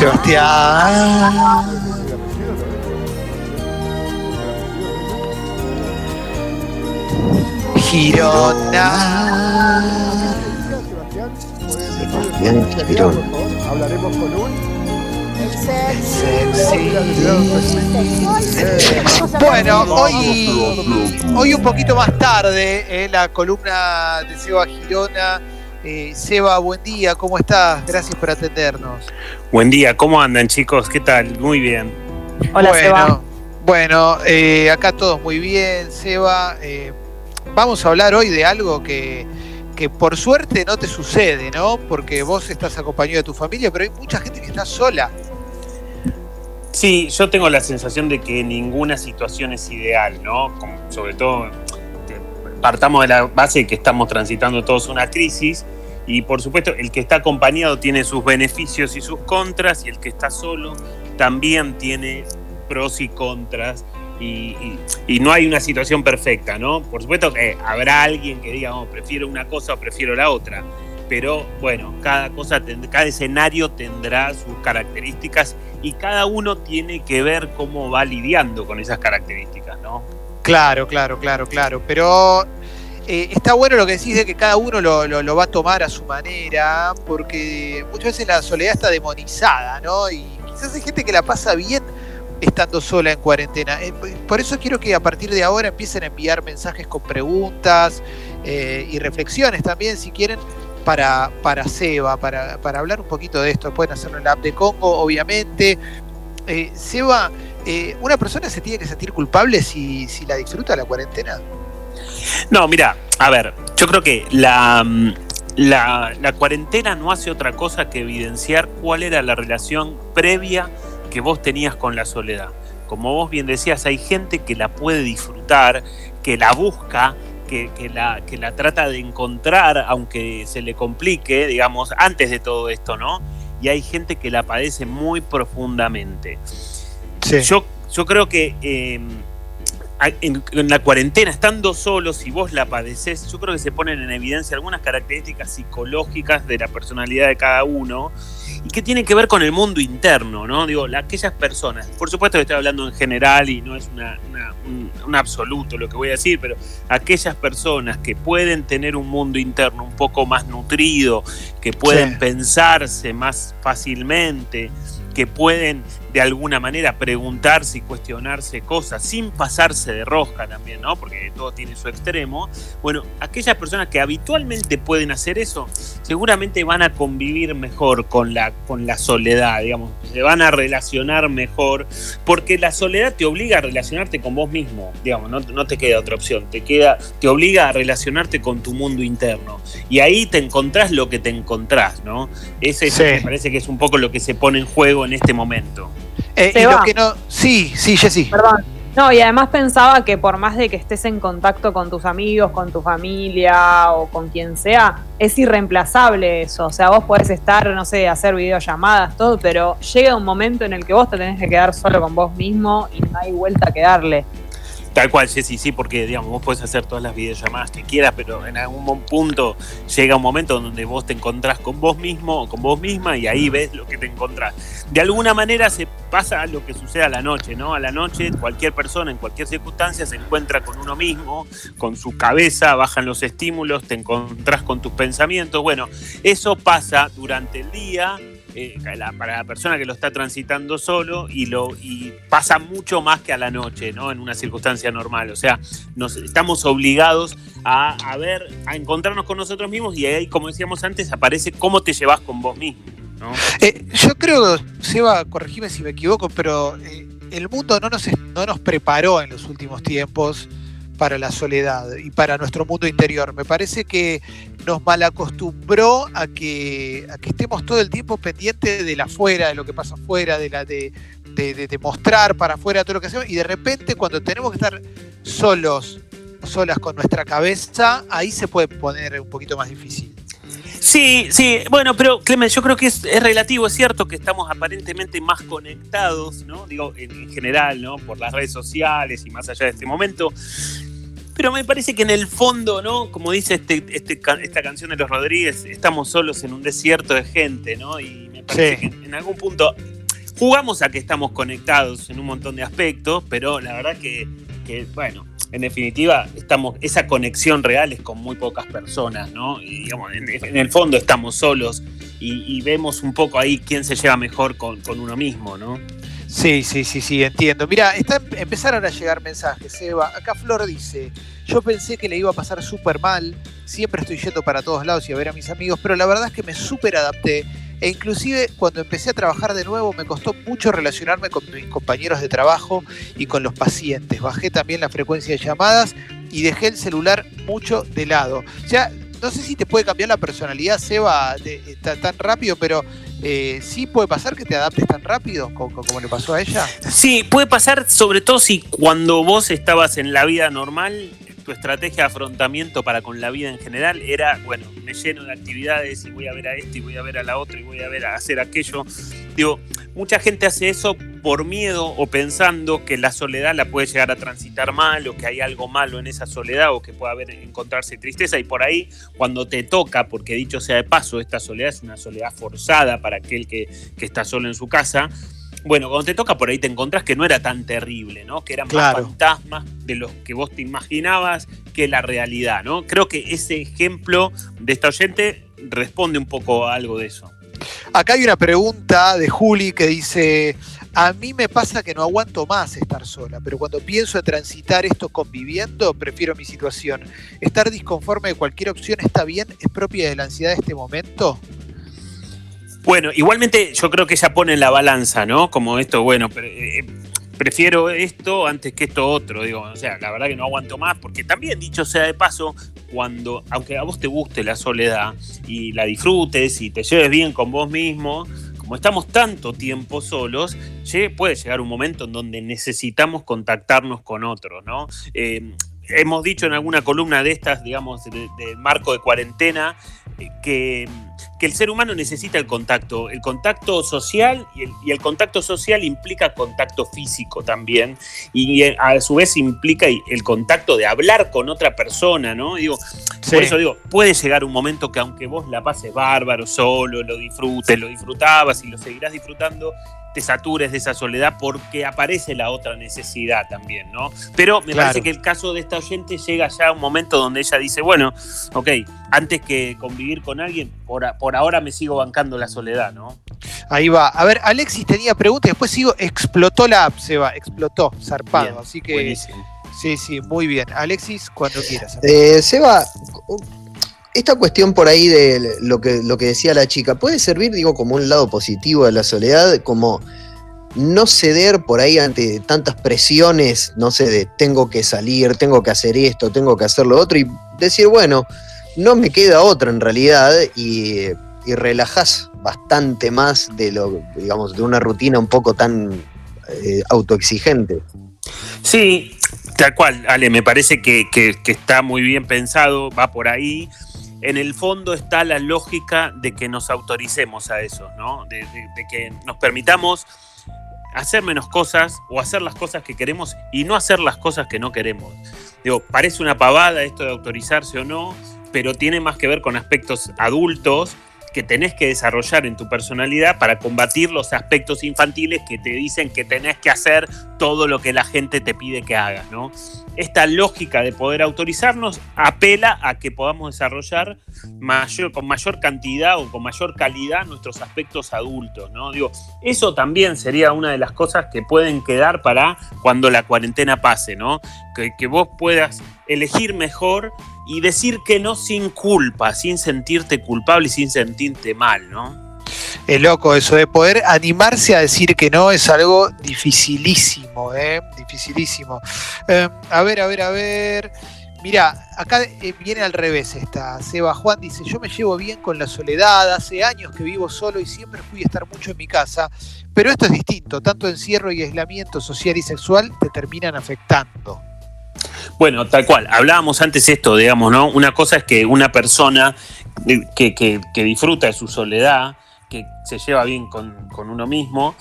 Sebastián. Girona. Sebastián Girona. Hablaremos con un Bueno, hoy, hoy un poquito más tarde, en la columna de Seba Girona. Eh, Seba, buen día, ¿cómo estás? Gracias por atendernos. Buen día, ¿cómo andan chicos? ¿Qué tal? Muy bien. Hola, bueno, Seba. Bueno, eh, acá todos muy bien, Seba. Eh, vamos a hablar hoy de algo que, que por suerte no te sucede, ¿no? Porque vos estás acompañado de tu familia, pero hay mucha gente que está sola. Sí, yo tengo la sensación de que ninguna situación es ideal, ¿no? Como- sobre todo, partamos de la base de que estamos transitando todos una crisis y por supuesto el que está acompañado tiene sus beneficios y sus contras y el que está solo también tiene pros y contras y, no hay una situación perfecta, ¿no? Por supuesto que habrá alguien que diga, oh, prefiero una cosa o prefiero la otra, pero bueno, cada cosa, cada escenario tendrá sus características y cada uno tiene que ver cómo va lidiando con esas características, ¿no? Claro, claro, claro, claro. Pero eh, está bueno lo que decís de que cada uno lo, lo- va a tomar a su manera, porque muchas veces la soledad está demonizada, ¿no? Y quizás hay gente que la pasa bien estando sola en cuarentena. Eh, por eso quiero que a partir de ahora empiecen a enviar mensajes con preguntas eh, y reflexiones también, si quieren, para, para Seba, para, para hablar un poquito de esto. Pueden hacerlo en la app de Congo, obviamente. Seba, ¿una persona se tiene que sentir culpable si, si la disfruta la cuarentena? No, mira, a ver, yo creo que la, mm, la, la cuarentena no hace otra cosa que evidenciar cuál era la relación previa que vos tenías con la soledad. Como vos bien decías, hay gente que la puede disfrutar, que la busca, que, que la, que la trata de encontrar, aunque se le complique, digamos, antes de todo esto, ¿no? Y hay gente que la padece muy profundamente. Sí. Yo, yo creo que eh, a- en, en la cuarentena, estando solos, si vos la padecés, yo creo que se ponen en evidencia algunas características psicológicas de la personalidad de cada uno y que tienen que ver con el mundo interno, ¿no? Digo, la- aquellas personas, por supuesto que estoy hablando en general y no es una, una- un, un absoluto lo que voy a decir, pero aquellas personas que pueden tener un mundo interno un poco más nutrido, que pueden Sí. pensarse más fácilmente, que pueden de alguna manera preguntarse y cuestionarse cosas sin pasarse de rosca también, ¿no? Porque todo tiene su extremo. Bueno, aquellas personas que habitualmente pueden hacer eso, seguramente van a convivir mejor con la, con la soledad, digamos, se van a relacionar mejor, porque la soledad te obliga a relacionarte con vos mismo, digamos, no, no te queda otra opción, te, queda, te obliga a relacionarte con tu mundo interno. Y ahí te encontrás lo que te encontrás, ¿no? Ese es- Sí. me parece que es un poco lo que se pone en juego en este momento. Eh, y Seba. lo que no. Sí, sí, Jessy. Perdón. No, y además pensaba que por más de que estés en contacto con tus amigos, con tu familia o con quien sea, es irreemplazable eso. O sea, vos podés estar, no sé, hacer videollamadas, todo, pero llega un momento en el que vos te tenés que quedar solo con vos mismo y no hay vuelta que darle. Tal cual, Jessy, sí, porque digamos, vos podés hacer todas las videollamadas que quieras, pero en algún punto llega un momento donde vos te encontrás con vos mismo o con vos misma y ahí ves lo que te encontrás. De alguna manera se pasa lo que sucede a la noche, ¿no? A la noche cualquier persona en cualquier circunstancia se encuentra con uno mismo, con su cabeza, bajan los estímulos, te encontrás con tus pensamientos. Bueno, eso pasa durante el día. Eh, para la persona que lo está transitando solo y lo y pasa mucho más que a la noche, ¿no? En una circunstancia normal. O sea, nos estamos obligados a, a ver, a encontrarnos con nosotros mismos y ahí, como decíamos antes, aparece cómo te llevas con vos mismo. Eh, yo creo, Seba, corregime si me equivoco, pero eh, el mundo no nos, no nos preparó en los últimos tiempos para la soledad y para nuestro mundo interior. Me parece que nos malacostumbró a que, estemos todo el tiempo pendientes de la afuera, de lo que pasa afuera, de de, mostrar para afuera todo lo que hacemos, y de repente cuando tenemos que estar solos, solas con nuestra cabeza, ahí se puede poner un poquito más difícil. Sí, sí, bueno, pero Clemen, yo creo que es, es relativo, es cierto que estamos aparentemente más conectados, ¿no? Digo, en general, ¿no? Por las redes sociales y más allá de este momento. Pero me parece que en el fondo, ¿no? Como dice este, este esta canción de los Rodríguez, estamos solos en un desierto de gente, ¿no? Y me parece que en algún punto jugamos a que estamos conectados en un montón de aspectos, pero la verdad que, bueno, en definitiva, estamos, esa conexión real es con muy pocas personas, ¿no? Y digamos, en, el fondo estamos solos y, vemos un poco ahí quién se lleva mejor con, con uno mismo, ¿no? Sí, sí, sí, sí, entiendo. Mira, está, empezaron a llegar mensajes, Eva. Acá Flor dice, yo pensé que le iba a pasar súper mal, siempre estoy yendo para todos lados y a ver a mis amigos, pero la verdad es que me súper adapté e inclusive cuando empecé a trabajar de nuevo me costó mucho relacionarme con mis compañeros de trabajo y con los pacientes. Bajé también la frecuencia de llamadas y dejé el celular mucho de lado. Sea, no sé si te puede cambiar la personalidad, Seba, tan rápido, pero eh, sí puede pasar que te adaptes tan rápido como, como, le pasó a ella. Sí, puede pasar sobre todo si cuando vos estabas en la vida normal tu estrategia de afrontamiento para con la vida en general era, bueno, me lleno de actividades y voy a ver a esto y voy a ver a la otra y voy a ver a hacer aquello. Digo, mucha gente hace eso por miedo o pensando que la soledad la puede llegar a transitar mal o que hay algo malo en esa soledad o que puede haber encontrarse tristeza y por ahí cuando te toca, porque dicho sea de paso, esta soledad es una soledad forzada para aquel que, que está solo en su casa, bueno, cuando te toca por ahí te encontrás que no era tan terrible, ¿no? Que eran más fantasmas de los que vos te imaginabas que la realidad, ¿no? Creo que ese ejemplo de esta oyente responde un poco a algo de eso. Acá hay una pregunta de Juli que dice, a mí me pasa que no aguanto más estar sola, pero cuando pienso en transitar esto conviviendo, prefiero mi situación. ¿Estar disconforme de cualquier opción está bien? ¿Es propia de la ansiedad de este momento? Bueno, igualmente yo creo que ella pone en la balanza, ¿no? Como esto, bueno, eh, prefiero esto antes que esto otro, digo, o sea, la verdad que no aguanto más, porque también, dicho sea de paso, cuando, aunque a vos te guste la soledad y la disfrutes y te lleves bien con vos mismo, como estamos tanto tiempo solos, puede llegar un momento en donde necesitamos contactarnos con otros, ¿no? Eh, hemos dicho en alguna columna de estas, digamos, del de marco de cuarentena, eh, que que el ser humano necesita el contacto, el contacto social y el, contacto social implica contacto físico también. Y eh, a su vez implica el contacto de hablar con otra persona, ¿no? Digo, Por eso digo, puede llegar un momento que aunque vos la pases bárbaro, solo, lo disfrutes, lo disfrutabas y lo seguirás disfrutando, te satures de esa soledad porque aparece la otra necesidad también, ¿no? Pero me parece que el caso de esta oyente llega ya a un momento donde ella dice, bueno, ok, antes que convivir con alguien, por, por ahora me sigo bancando la soledad, ¿no? Ahí va. A ver, Alexis tenía preguntas, después sigo, explotó la app, Seba, explotó, zarpado, así que... Buenísimo. Sí, sí, muy bien. Alexis, cuando quieras. Eh, Seba, esta cuestión por ahí de lo que, lo que decía la chica, puede servir, digo, como un lado positivo de la soledad, como no ceder por ahí ante tantas presiones, no sé, de tengo que salir, tengo que hacer esto, tengo que hacer lo otro, y decir, bueno, no me queda otra en realidad, y, y relajás bastante más de lo, digamos, de una rutina un poco tan eh, autoexigente. Sí, tal cual, Ale, me parece que, que está muy bien pensado, va por ahí en el fondo está la lógica de que nos autoricemos a eso, ¿no? De, que nos permitamos hacer menos cosas o hacer las cosas que queremos y no hacer las cosas que no queremos. Digo, parece una pavada esto de autorizarse o no, pero tiene más que ver con aspectos adultos que tenés que desarrollar en tu personalidad para combatir los aspectos infantiles que te dicen que tenés que hacer todo lo que la gente te pide que hagas, ¿no? Esta lógica de poder autorizarnos apela a que podamos desarrollar mayor, con mayor cantidad o con mayor calidad nuestros aspectos adultos, ¿no? Digo, eso también sería una de las cosas que pueden quedar para cuando la cuarentena pase, ¿no? Que, que vos puedas elegir mejor y decir que no sin culpa, sin sentirte culpable y sin sentirte mal, ¿no? Es loco eso de poder animarse a decir que no es algo dificilísimo, ¿eh? Dificilísimo. Eh, a ver, a ver, a ver. Mira, acá eh, viene al revés esta. Seba Juan dice, yo me llevo bien con la soledad, hace años que vivo solo y siempre fui a estar mucho en mi casa, pero esto es distinto, tanto encierro y aislamiento social y sexual te terminan afectando. Bueno, tal cual. Hablábamos antes esto, digamos, ¿no? Una cosa es que una persona que, disfruta de su soledad, que se lleva bien con, uno mismo,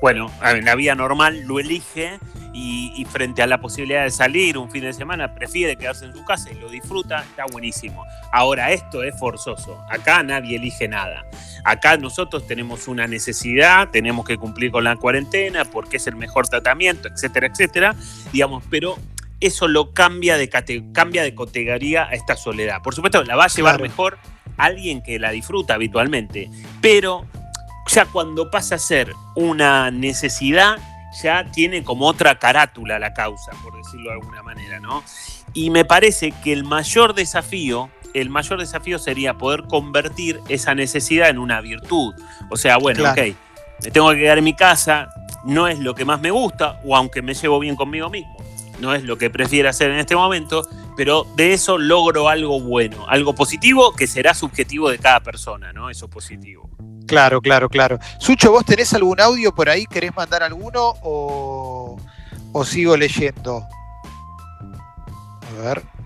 bueno, en la vida normal lo elige y, y, frente a la posibilidad de salir un fin de semana prefiere quedarse en su casa y lo disfruta, está buenísimo. Ahora, esto es forzoso. Acá nadie elige nada. Acá nosotros tenemos una necesidad, tenemos que cumplir con la cuarentena porque es el mejor tratamiento, etcétera, etcétera, digamos, pero eso lo cambia de, cambia de categoría a esta soledad. Por supuesto, la va a llevar Claro. mejor alguien que la disfruta habitualmente, pero ya cuando pasa a ser una necesidad, ya tiene como otra carátula la causa, por decirlo de alguna manera, ¿no? Y me parece que el mayor desafío, el mayor desafío sería poder convertir esa necesidad en una virtud. O sea, bueno, Claro. ok, me tengo que quedar en mi casa, no es lo que más me gusta, o aunque me llevo bien conmigo mismo, no es lo que prefiero hacer en este momento, pero de eso logro algo bueno, algo positivo que será subjetivo de cada persona, ¿no? Eso positivo. Claro, claro, claro. Sucho, ¿vos tenés algún audio por ahí? ¿Querés mandar alguno o, o sigo leyendo? A ver.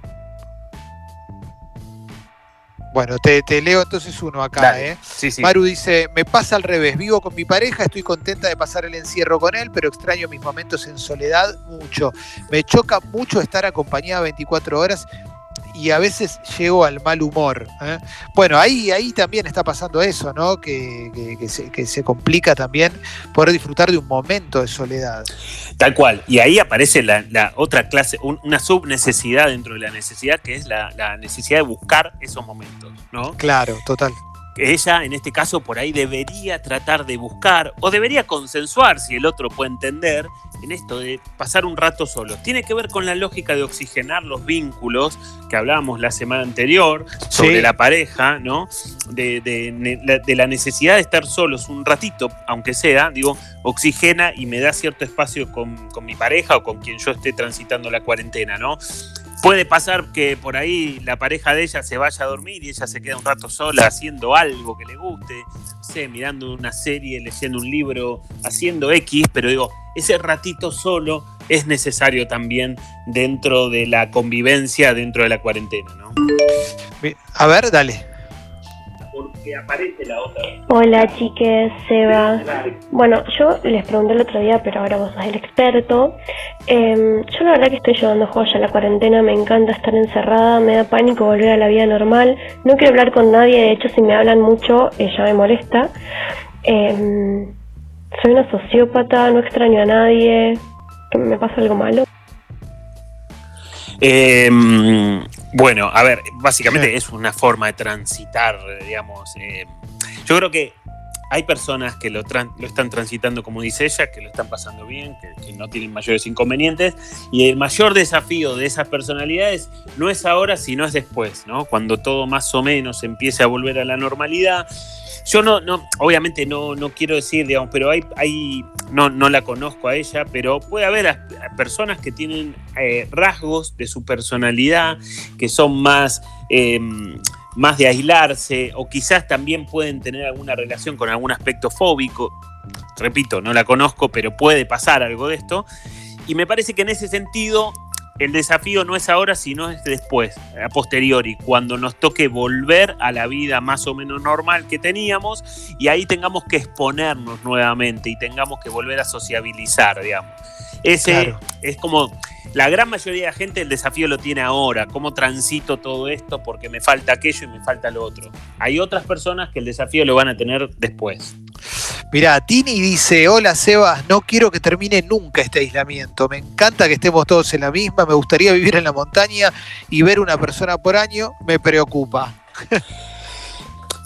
Bueno, te, te leo entonces uno acá, Dale. ¿eh? Sí, sí. Maru dice, me pasa al revés, vivo con mi pareja, estoy contenta de pasar el encierro con él, pero extraño mis momentos en soledad mucho. Me choca mucho estar acompañada 24 horas y a veces llego al mal humor. ¿eh? Bueno, ahí, ahí también está pasando eso, ¿no? Que, que- que se, que se complica también poder disfrutar de un momento de soledad. Tal cual. Y ahí aparece la, la otra clase, un- una subnecesidad dentro de la necesidad, que es la, la necesidad de buscar esos momentos, ¿no? Claro, total. Que ella, en este caso, por ahí debería tratar de buscar o debería consensuar, si el otro puede entender, en esto de pasar un rato solo. Tiene que ver con la lógica de oxigenar los vínculos que hablábamos la semana anterior sobre Sí. la pareja, ¿no? De, de- de la necesidad de estar solos un ratito, aunque sea, digo, oxigena y me da cierto espacio con, con mi pareja o con quien yo esté transitando la cuarentena, ¿no? Puede pasar que por ahí la pareja de ella se vaya a dormir y ella se queda un rato sola haciendo algo que le guste, no sé, mirando una serie, leyendo un libro, haciendo X, pero digo, ese ratito solo es necesario también dentro de la convivencia, dentro de la cuarentena, ¿no? A ver, dale. Porque aparece la otra. Hola chiques, Seba. Bueno, yo les pregunté el otro día, pero ahora vos sos el experto. Em, yo la verdad que estoy llevando joya la cuarentena, me encanta estar encerrada, me da pánico volver a la vida normal. No quiero hablar con nadie, de hecho si me hablan mucho eh, ya me molesta. Em, soy una sociópata, no extraño a nadie. ¿Que ¿Me pasa algo malo? Eh, bueno, a ver, básicamente es una forma de transitar, digamos. eh, yo creo que hay personas que lo, lo están transitando, como dice ella, que lo están pasando bien, que, que no tienen mayores inconvenientes. Y el mayor desafío de esas personalidades no es ahora, sino es después, ¿no? Cuando todo más o menos empiece a volver a la normalidad. Yo no, no obviamente no, no quiero decir, digamos, pero hay, hay no, no la conozco a ella, pero puede haber a- personas que tienen eh, rasgos de su personalidad que son más, eh, más de aislarse o quizás también pueden tener alguna relación con algún aspecto fóbico. Repito, no la conozco, pero puede pasar algo de esto. Y me parece que en ese sentido el desafío no es ahora, sino es después, a posteriori, cuando nos toque volver a la vida más o menos normal que teníamos y ahí tengamos que exponernos nuevamente y tengamos que volver a sociabilizar, digamos. Ese Claro. es como la gran mayoría de la gente el desafío lo tiene ahora, cómo transito todo esto porque me falta aquello y me falta lo otro. Hay otras personas que el desafío lo van a tener después. Mirá, Tini dice, hola Sebas, no quiero que termine nunca este aislamiento. Me encanta que estemos todos en la misma, me gustaría vivir en la montaña y ver una persona por año me preocupa.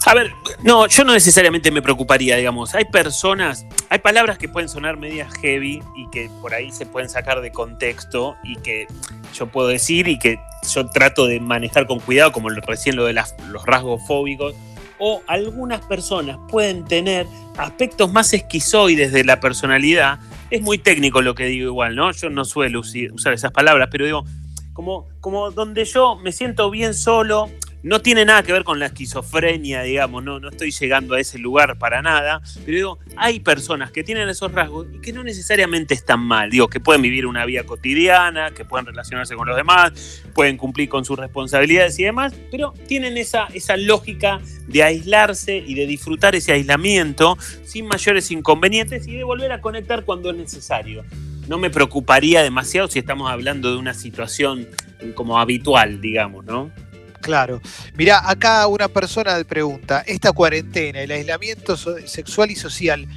A ver, no, yo no necesariamente me preocuparía, digamos. Hay personas, hay palabras que pueden sonar medias heavy y que por ahí se pueden sacar de contexto y que yo puedo decir y que yo trato de manejar con cuidado, como recién lo de los rasgos fóbicos. O algunas personas pueden tener aspectos más esquizoides de la personalidad. Es muy técnico lo que digo igual, ¿no? Yo no suelo usar esas palabras, pero digo, como, como donde yo me siento bien solo, no tiene nada que ver con la esquizofrenia, digamos, no, no estoy llegando a ese lugar para nada, pero digo, hay personas que tienen esos rasgos y que no necesariamente están mal, digo, que pueden vivir una vida cotidiana, que pueden relacionarse con los demás, pueden cumplir con sus responsabilidades y demás, pero tienen esa, esa lógica de aislarse y de disfrutar ese aislamiento sin mayores inconvenientes y de volver a conectar cuando es necesario. No me preocuparía demasiado si estamos hablando de una situación como habitual, digamos, ¿no? Claro. Mirá, acá una persona pregunta, ¿esta cuarentena, el aislamiento sexual y social,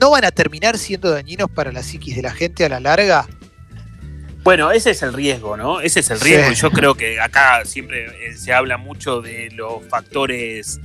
no van a terminar siendo dañinos para la psiquis de la gente a la larga? Bueno, ese es el riesgo, ¿no? Ese es el riesgo. Yo creo que acá siempre eh, se habla mucho de los factores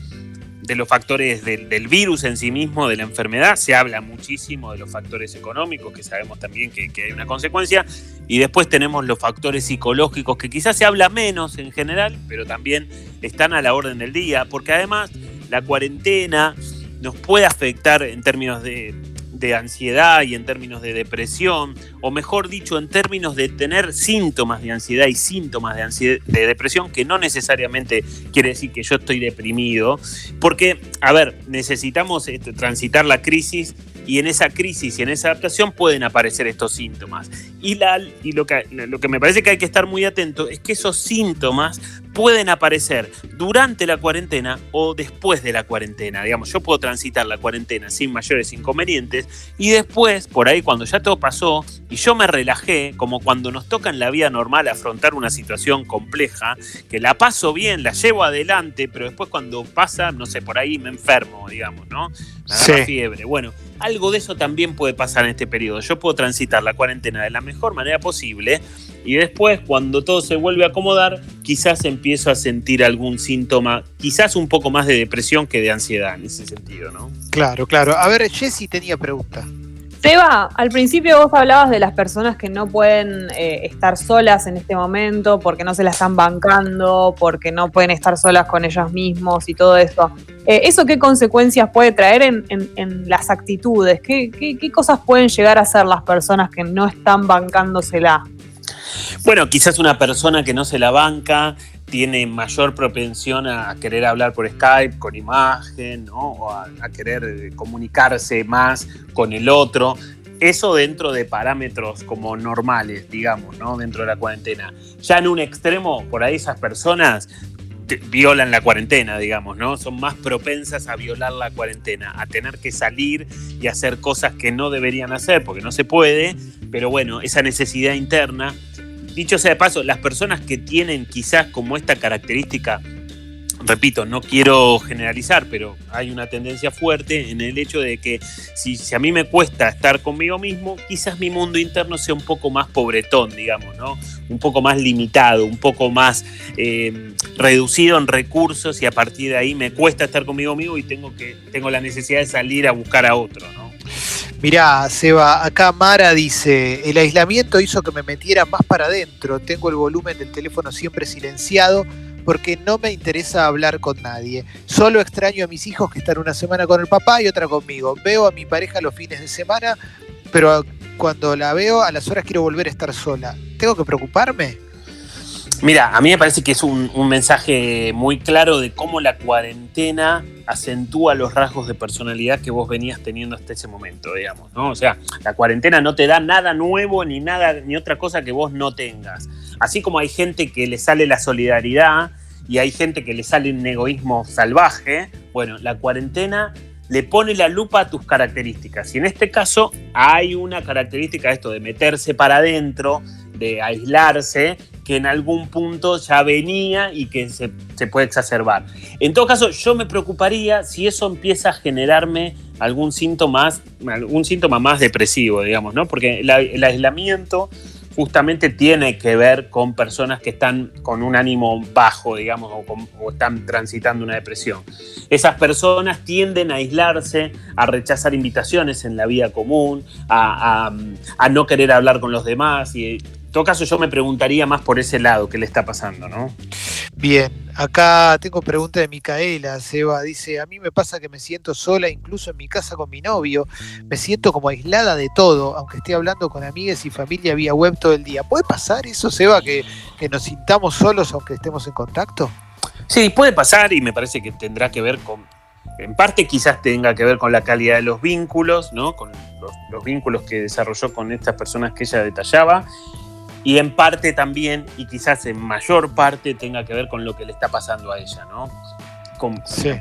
de los factores del, virus en sí mismo, de la enfermedad, se habla muchísimo de los factores económicos, que sabemos también que, hay una consecuencia, y después tenemos los factores psicológicos, que quizás se habla menos en general, pero también están a la orden del día, porque además la cuarentena nos puede afectar en términos de de ansiedad y en términos de depresión, o mejor dicho, en términos de tener síntomas de ansiedad y síntomas de, de depresión, que no necesariamente quiere decir que yo estoy deprimido, porque, a ver, necesitamos este, transitar la crisis y en esa crisis y en esa adaptación pueden aparecer estos síntomas. Y, la, y lo, que, lo que me parece que hay que estar muy atento es que esos síntomas pueden aparecer durante la cuarentena o después de la cuarentena. Digamos, yo puedo transitar la cuarentena sin mayores inconvenientes y después, por ahí, cuando ya todo pasó y yo me relajé, como cuando nos toca en la vida normal afrontar una situación compleja, que la paso bien, la llevo adelante, pero después cuando pasa, no sé, por ahí me enfermo, digamos, ¿no? Me fiebre. Bueno, algo de eso también puede pasar en este periodo. Yo puedo transitar la cuarentena de la mejor manera posible y después, cuando todo se vuelve a acomodar, quizás empiezo a sentir algún síntoma, quizás un poco más de depresión que de ansiedad en ese sentido, ¿no? Claro, claro. A ver, Jessy tenía pregunta. Seba, al principio vos hablabas de las personas que no pueden eh, estar solas en este momento porque no se la están bancando, porque no pueden estar solas con ellas mismos y todo eso. Eh, ¿Eso qué consecuencias puede traer en, las actitudes? ¿Qué, qué cosas pueden llegar a ser las personas que no están bancándosela? Bueno, quizás una persona que no se la banca tiene mayor propensión a querer hablar por Skype con imagen, ¿no? o a, querer eh, comunicarse más con el otro. Eso dentro de parámetros como normales, digamos, ¿no? Dentro de la cuarentena. Ya en un extremo, por ahí esas personas violan la cuarentena, digamos, ¿no? Son más propensas a violar la cuarentena, a tener que salir y hacer cosas que no deberían hacer porque no se puede, pero bueno, esa necesidad interna Dicho sea de paso, las personas que tienen quizás como esta característica, repito, no quiero generalizar, pero hay una tendencia fuerte en el hecho de que si, a mí me cuesta estar conmigo mismo, quizás mi mundo interno sea un poco más pobretón, digamos, ¿no? Un poco más limitado, un poco más eh, reducido en recursos y a partir de ahí me cuesta estar conmigo mismo y tengo, que, tengo la necesidad de salir a buscar a otro, ¿no? Mirá, Seba, acá Mara dice, el aislamiento hizo que me metiera más para adentro, tengo el volumen del teléfono siempre silenciado porque no me interesa hablar con nadie. Solo extraño a mis hijos que están una semana con el papá y otra conmigo. Veo a mi pareja los fines de semana, pero cuando la veo a las horas quiero volver a estar sola. ¿Tengo que preocuparme? Mira, a mí me parece que es un, mensaje muy claro de cómo la cuarentena acentúa los rasgos de personalidad que vos venías teniendo hasta ese momento, digamos, ¿no? O sea, la cuarentena no te da nada nuevo ni nada ni otra cosa que vos no tengas. Así como hay gente que le sale la solidaridad y hay gente que le sale un egoísmo salvaje, bueno, la cuarentena le pone la lupa a tus características. Y en este caso hay una característica esto de meterse para adentro, aislarse, que en algún punto ya venía y que se, puede exacerbar. En todo caso, yo me preocuparía si eso empieza a generarme algún síntoma algún síntoma más depresivo, digamos, ¿no? Porque el, aislamiento justamente tiene que ver con personas que están con un ánimo bajo, digamos, o, están transitando una depresión. Esas personas tienden a aislarse, a rechazar invitaciones en la vida común, a, a, a no querer hablar con los demás y todo caso, yo me preguntaría más por ese lado, qué le está pasando, ¿no? Bien, acá tengo pregunta de Micaela, Seba, dice, a mí me pasa que me siento sola, incluso en mi casa con mi novio, me siento como aislada de todo, aunque esté hablando con amigas y familia vía web todo el día. ¿Puede pasar eso, Seba, que, que nos sintamos solos aunque estemos en contacto? Sí, puede pasar y me parece que tendrá que ver con, en parte quizás tenga que ver con la calidad de los vínculos, ¿no? Con los, los vínculos que desarrolló con estas personas que ella detallaba y en parte también, y quizás en mayor parte, tenga que ver con lo que le está pasando a ella, ¿no? Con- Sí.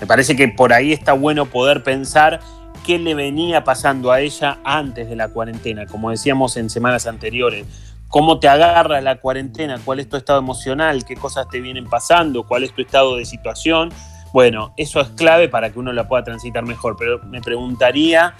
Me parece que por ahí está bueno poder pensar qué le venía pasando a ella antes de la cuarentena, como decíamos en semanas anteriores. ¿Cómo te agarra la cuarentena? ¿Cuál es tu estado emocional? ¿Qué cosas te vienen pasando? ¿Cuál es tu estado de situación? Bueno, eso es clave para que uno la pueda transitar mejor, pero me preguntaría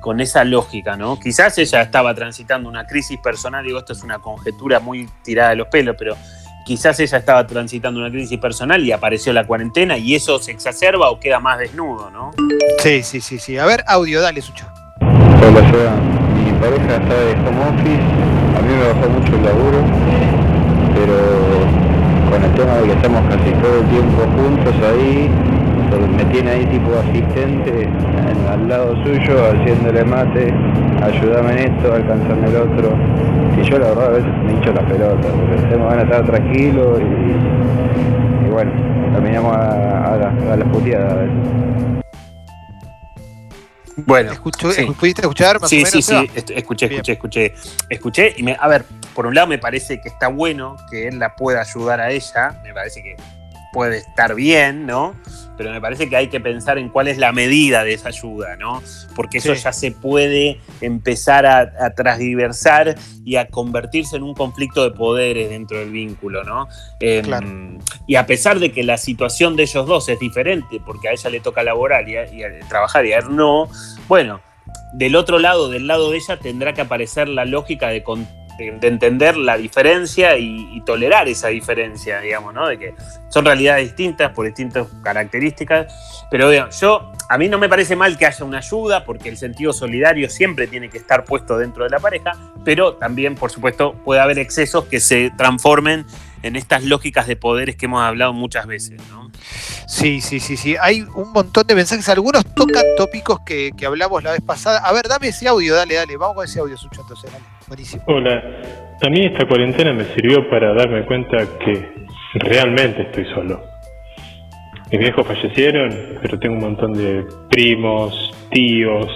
con esa lógica, ¿no? Quizás ella estaba transitando una crisis personal, digo, esto es una conjetura muy tirada de los pelos, pero quizás ella estaba transitando una crisis personal y apareció la cuarentena y eso se exacerba o queda más desnudo, ¿no? Sí, sí, sí, sí. A ver, audio, dale, Sucho. Hola, Seba. Mi pareja está de home office. A mí me bajó mucho el laburo, pero con el tema de que estamos casi todo el tiempo juntos ahí, me tiene ahí tipo asistente en- al lado suyo, haciéndole mate, ayúdame en esto, alcanzame el otro. Y yo la verdad a veces me hincho la pelota, porque tengo ganas de estar tranquilo y, y bueno, terminamos a, a, la- a las puteadas a veces. Bueno, Escucho- sí. ¿Pudiste escuchar más sí, o menos? sí, sí, escuché, Bien. escuché, escuché, escuché. Y me, a ver, por un lado me parece que está bueno que él la pueda ayudar a ella, me parece que puede estar bien, ¿no? Pero me parece que hay que pensar en cuál es la medida de esa ayuda, ¿no? Porque eso Sí. ya se puede empezar a, a y a convertirse en un conflicto de poderes dentro del vínculo, ¿no? Em, Claro. Y a pesar de que la situación de ellos dos es diferente, porque a ella le toca laborar y, a- y a- trabajar y a él no, bueno, del otro lado, del lado de ella, tendrá que aparecer la lógica de, con- de- de entender la diferencia y, tolerar esa diferencia, digamos, ¿no? De que son realidades distintas por distintas características. Pero vean, yo, a mí no me parece mal que haya una ayuda, porque el sentido solidario siempre tiene que estar puesto dentro de la pareja, pero también, por supuesto, puede haber excesos que se transformen en estas lógicas de poderes que hemos hablado muchas veces, ¿no? Sí, sí, sí, sí. Hay un montón de mensajes. Algunos tocan tópicos que, que hablamos la vez pasada. A ver, dame ese audio, dale, dale. Vamos con ese audio, Sucho, entonces, dale. Buenísimo. Hola, a mí esta cuarentena me sirvió para darme cuenta que realmente estoy solo. Mis viejos fallecieron, pero tengo un montón de primos, tíos,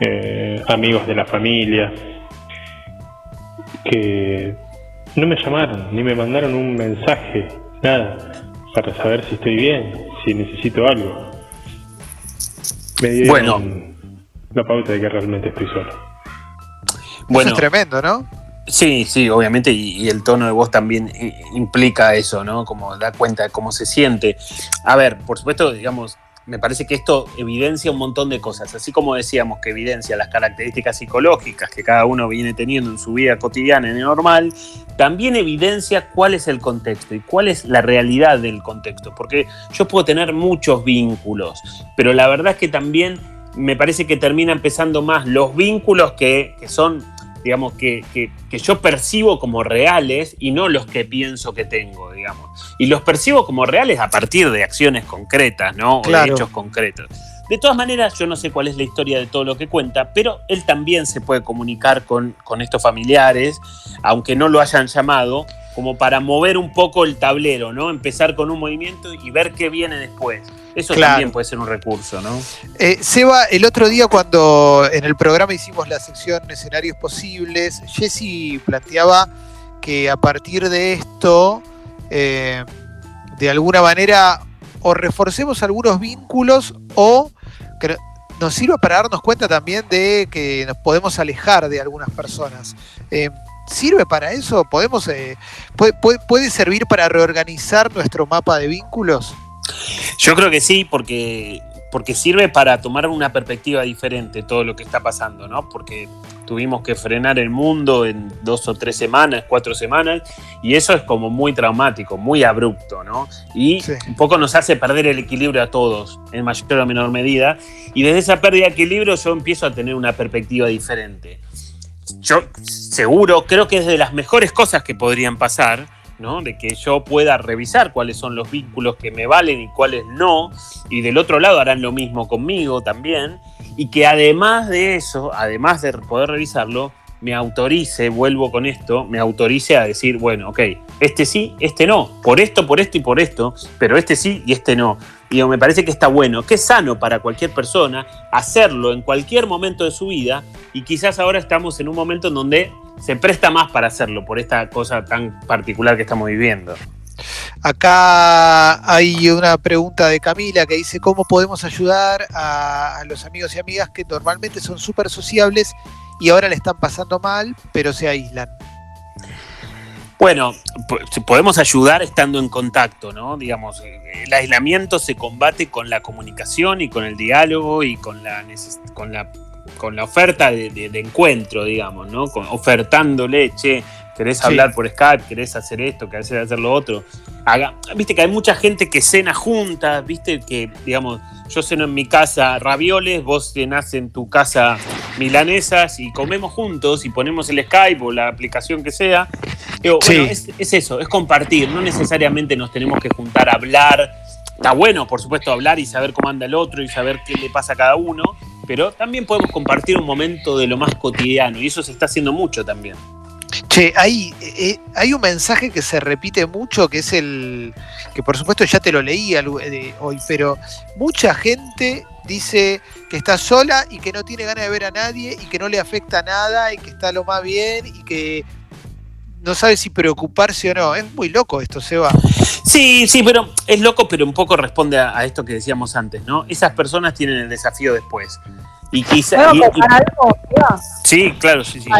eh, amigos de la familia, que no me llamaron, ni me mandaron un mensaje, nada, para saber si estoy bien, si necesito algo. Me dieron Bueno. la pauta de que realmente estoy solo. Eso es tremendo, ¿no? Sí, sí, obviamente, y, y el tono de voz también i- implica eso, ¿no? Como da cuenta de cómo se siente. A ver, por supuesto, digamos, me parece que esto evidencia un montón de cosas, así como decíamos que evidencia las características psicológicas que cada uno viene teniendo en su vida cotidiana y normal, también evidencia cuál es el contexto y cuál es la realidad del contexto, porque yo puedo tener muchos vínculos, pero la verdad es que también me parece que termina empezando más los vínculos que, que son digamos, que, que- que yo percibo como reales y no los que pienso que tengo, digamos. Y los percibo como reales a partir de acciones concretas, ¿no? O Claro. de hechos concretos. De todas maneras, yo no sé cuál es la historia de todo lo que cuenta, pero él también se puede comunicar con, con estos familiares, aunque no lo hayan llamado, como para mover un poco el tablero, ¿no? Empezar con un movimiento y ver qué viene después. Eso Claro. también puede ser un recurso, ¿no? Eh, Seba, el otro día cuando en el programa hicimos la sección escenarios posibles, Jesse planteaba que a partir de esto, eh, de alguna manera, o reforcemos algunos vínculos o que no- nos sirva para darnos cuenta también de que nos podemos alejar de algunas personas. Eh, ¿Sirve para eso? ¿Podemos, eh, puede, puede- puede servir para reorganizar nuestro mapa de vínculos? Yo creo que sí, porque, porque sirve para tomar una perspectiva diferente todo lo que está pasando, ¿no? Porque tuvimos que frenar el mundo en dos o tres semanas, cuatro semanas, y eso es como muy traumático, muy abrupto, ¿no? Y Sí. un poco nos hace perder el equilibrio a todos, en mayor o menor medida, y desde esa pérdida de equilibrio yo empiezo a tener una perspectiva diferente. Yo seguro, creo que es de las mejores cosas que podrían pasar, ¿no? De que yo pueda revisar cuáles son los vínculos que me valen y cuáles no, y del otro lado harán lo mismo conmigo también, y que además de eso, además de poder revisarlo, me autorice, vuelvo con esto, me autorice a decir, bueno, ok, este sí, este no, por esto, por esto y por esto, pero este sí y este no. Y me parece que está bueno, que es sano para cualquier persona hacerlo en cualquier momento de su vida y quizás ahora estamos en un momento en donde se presta más para hacerlo por esta cosa tan particular que estamos viviendo. Acá hay una pregunta de Camila que dice cómo podemos ayudar a los amigos y amigas que normalmente son súper sociables y ahora le están pasando mal, pero se aíslan. Bueno, podemos ayudar estando en contacto, ¿no? Digamos, eh, el aislamiento se combate con la comunicación y con el diálogo y con la, con la, con la oferta de, encuentro, digamos, ¿no? Con, ofertándole, che, querés hablar por Skype, querés hacer esto, querés hacer lo otro. Haga, viste que hay mucha gente que cena juntas, viste que, digamos, yo ceno en mi casa ravioles, vos cenás en tu casa milanesas y comemos juntos y ponemos el Skype o la aplicación que sea. bueno, es, eso, es compartir, no necesariamente nos tenemos que juntar a hablar. Está bueno, por supuesto, hablar y saber cómo anda el otro y saber qué le pasa a cada uno, pero también podemos compartir un momento de lo más cotidiano y eso se está haciendo mucho también. Che, hay, eh, hay un mensaje que se repite mucho, que es el, que por supuesto ya te lo leí eh, hoy, pero mucha gente dice que está sola y que no tiene ganas de ver a nadie y que no le afecta nada y que está lo más bien y que no sabe si preocuparse o no. Es muy loco esto, Seba. Sí, sí, pero es loco, pero un poco responde a, esto que decíamos antes, ¿no? Esas personas tienen el desafío después. Y quizá. algo, Sí, claro, sí, sí.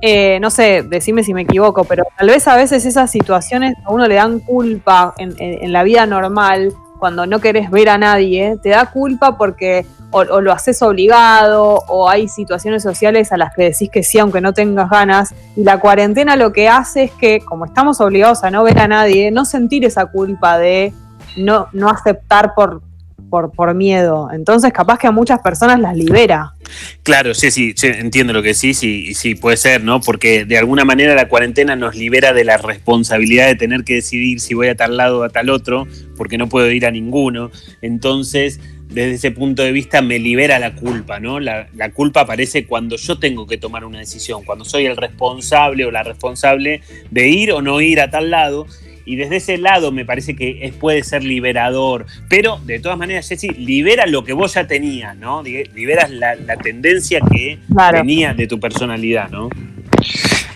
Eh, no sé, decime si me equivoco, pero tal vez a veces esas situaciones a uno le dan culpa en, la vida normal, cuando no querés ver a nadie, te da culpa porque o, lo haces obligado o hay situaciones sociales a las que decís que sí aunque no tengas ganas y la cuarentena lo que hace es que como estamos obligados a no ver a nadie, no sentir esa culpa de no, no aceptar por, por, por miedo. Entonces, capaz que a muchas personas las libera. Claro, sí, sí, entiendo lo que sí, sí, sí, puede ser, ¿no? Porque de alguna manera la cuarentena nos libera de la responsabilidad de tener que decidir si voy a tal lado o a tal otro, porque no puedo ir a ninguno. Entonces, desde ese punto de vista me libera la culpa, ¿no? La, la, culpa aparece cuando yo tengo que tomar una decisión, cuando soy el responsable o la responsable de ir o no ir a tal lado y desde ese lado me parece que es, puede ser liberador. Pero de todas maneras, Jessy, libera lo que vos ya tenías, ¿no? Liberas la, tendencia que tenía de tu personalidad, ¿no?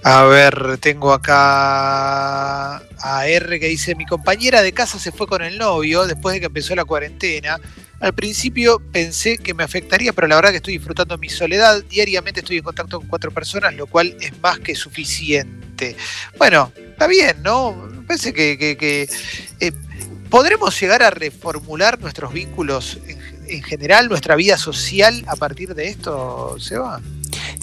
A ver, tengo acá a R que dice, mi compañera de casa se fue con el novio después de que empezó la cuarentena. Al principio pensé que me afectaría, pero la verdad que estoy disfrutando mi soledad. Diariamente estoy en contacto con cuatro personas, lo cual es más que suficiente. Bueno, está bien, ¿no? Parece que, eh, podremos llegar a reformular nuestros vínculos en, general, nuestra vida social a partir de esto, Seba.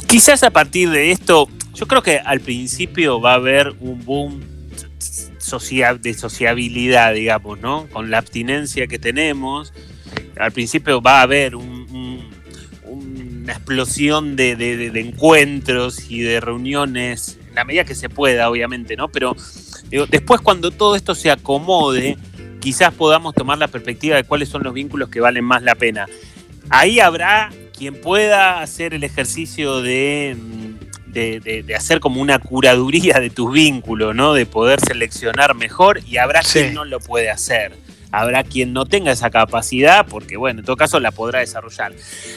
Quizás a partir de esto, yo creo que al principio va a haber un boom de sociabilidad, digamos, ¿no? Con la abstinencia que tenemos al principio va a haber una explosión de, encuentros y de reuniones, la medida que se pueda, obviamente, ¿no? Pero después cuando todo esto se acomode, quizás podamos tomar la perspectiva de cuáles son los vínculos que valen más la pena. Ahí habrá quien pueda hacer el ejercicio de, hacer como una curaduría de tus vínculos, ¿no? De poder seleccionar mejor y habrá quien no lo puede hacer habrá quien no tenga esa capacidad, porque bueno, en todo caso la podrá desarrollar.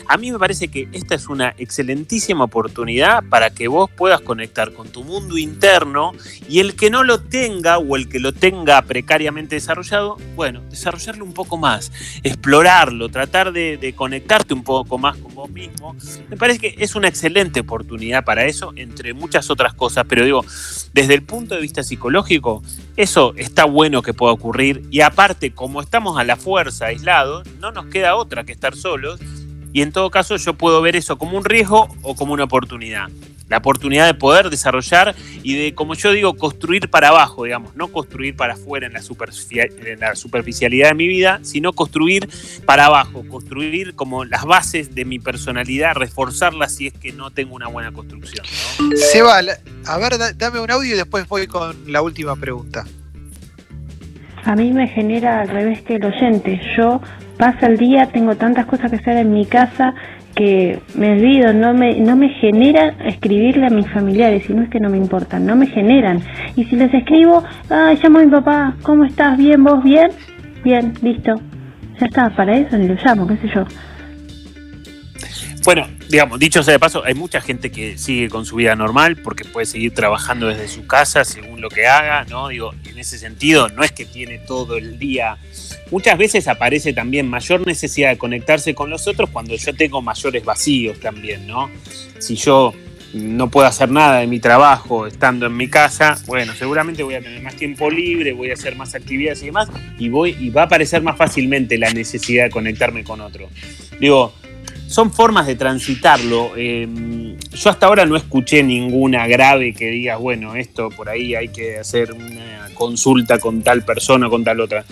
A mí me parece que esta es una excelentísima oportunidad para que vos puedas conectar con tu mundo interno y el que no lo tenga o el que lo tenga precariamente desarrollado, bueno, desarrollarlo un poco más, explorarlo, tratar de, de conectarte un poco más con vos mismo. Me parece que es una excelente oportunidad para eso, entre muchas otras cosas, pero digo, desde el punto de vista psicológico, eso está bueno que pueda ocurrir y aparte, como estamos a la fuerza aislados, no nos queda otra que estar solos y en todo caso yo puedo ver eso como un riesgo o como una oportunidad la oportunidad de poder desarrollar y de, como yo digo, construir para abajo, digamos, no construir para afuera en la, en la superficialidad de mi vida, sino construir para abajo, construir como las bases de mi personalidad, reforzarlas si es que no tengo una buena construcción. Seba, a ver, dame un audio y después voy con la última pregunta. A mí me genera al revés que el oyente. Yo paso el día, tengo tantas cosas que hacer en mi casa que me olvido, no me, no me genera escribirle a mis familiares, y no es que no me importan, no me generan. Y si les escribo, ay, llamo a mi papá, ¿cómo estás? ¿Bien? ¿Vos bien? Bien, listo. Ya está, para eso ni lo llamo, qué sé yo. Bueno, digamos, dicho sea de paso, hay mucha gente que sigue con su vida normal porque puede seguir trabajando desde su casa según lo que haga, ¿no? Digo, en ese sentido, no es que tiene todo el día. Muchas veces aparece también mayor necesidad de conectarse con los otros cuando yo tengo mayores vacíos también, ¿no? Si yo no puedo hacer nada de mi trabajo estando en mi casa, bueno, seguramente voy a tener más tiempo libre, voy a hacer más actividades y demás, y voy, y va a aparecer más fácilmente la necesidad de conectarme con otro. Digo, son formas de transitarlo. Eh, yo hasta ahora no escuché ninguna grave que diga, bueno, esto por ahí hay que hacer una consulta con tal persona o con tal otra.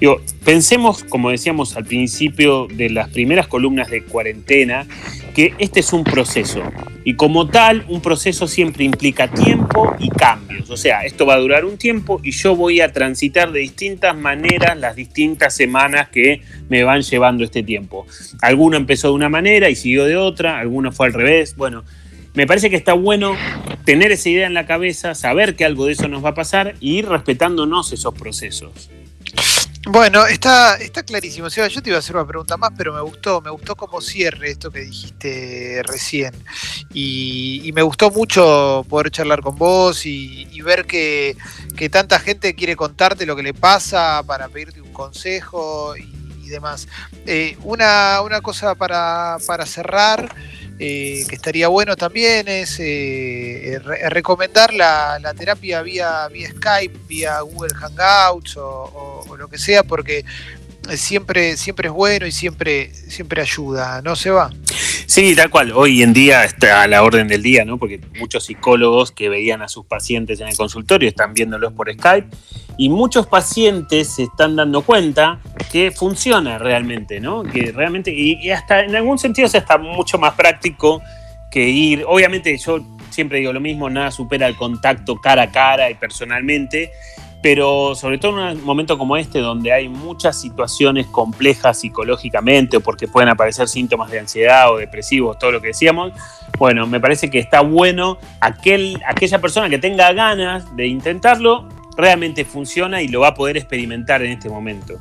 Digo, pensemos, como decíamos al principio de las primeras columnas de cuarentena, que este es un proceso. Y como tal, un proceso siempre implica tiempo y cambios. O sea, esto va a durar un tiempo y yo voy a transitar de distintas maneras las distintas semanas que me van llevando este tiempo. Alguno empezó de una manera y siguió de otra, alguno fue al revés. Bueno, me parece que está bueno tener esa idea en la cabeza, saber que algo de eso nos va a pasar y ir respetándonos esos procesos. Bueno, está, está clarísimo. Seba, yo te iba a hacer una pregunta más, pero me gustó, me gustó como cierre esto que dijiste recién. Y, me gustó mucho poder charlar con vos y, ver que, tanta gente quiere contarte lo que le pasa para pedirte un consejo y, demás. Eh, una, una cosa para, para cerrar. Eh, que estaría bueno también es eh, recomendar la, terapia vía, vía Skype, vía Google Hangouts o, lo que sea, porque siempre, siempre es bueno y siempre, siempre ayuda, ¿no se va? Sí, tal cual. Hoy en día está a la orden del día, ¿no? Porque muchos psicólogos que veían a sus pacientes en el consultorio están viéndolos por Skype y muchos pacientes se están dando cuenta que funciona realmente, ¿no? Que realmente, y, hasta en algún sentido se está mucho más práctico que ir. Obviamente, yo siempre digo lo mismo, nada supera el contacto cara a cara y personalmente pero sobre todo en un momento como este, donde hay muchas situaciones complejas psicológicamente o porque pueden aparecer síntomas de ansiedad o depresivos, todo lo que decíamos, bueno, me parece que está bueno aquel, aquella persona que tenga ganas de intentarlo, realmente funciona y lo va a poder experimentar en este momento.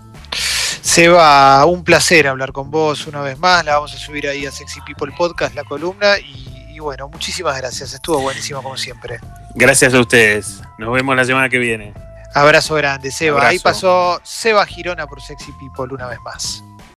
Seba, un placer hablar con vos una vez más, la vamos a subir ahí a Sexy People Podcast, la columna, y, y bueno, muchísimas gracias, estuvo buenísimo como siempre. Gracias a ustedes, nos vemos la semana que viene. Abrazo grande, Seba. Ahí pasó Seba Girona por Sexy People una vez más.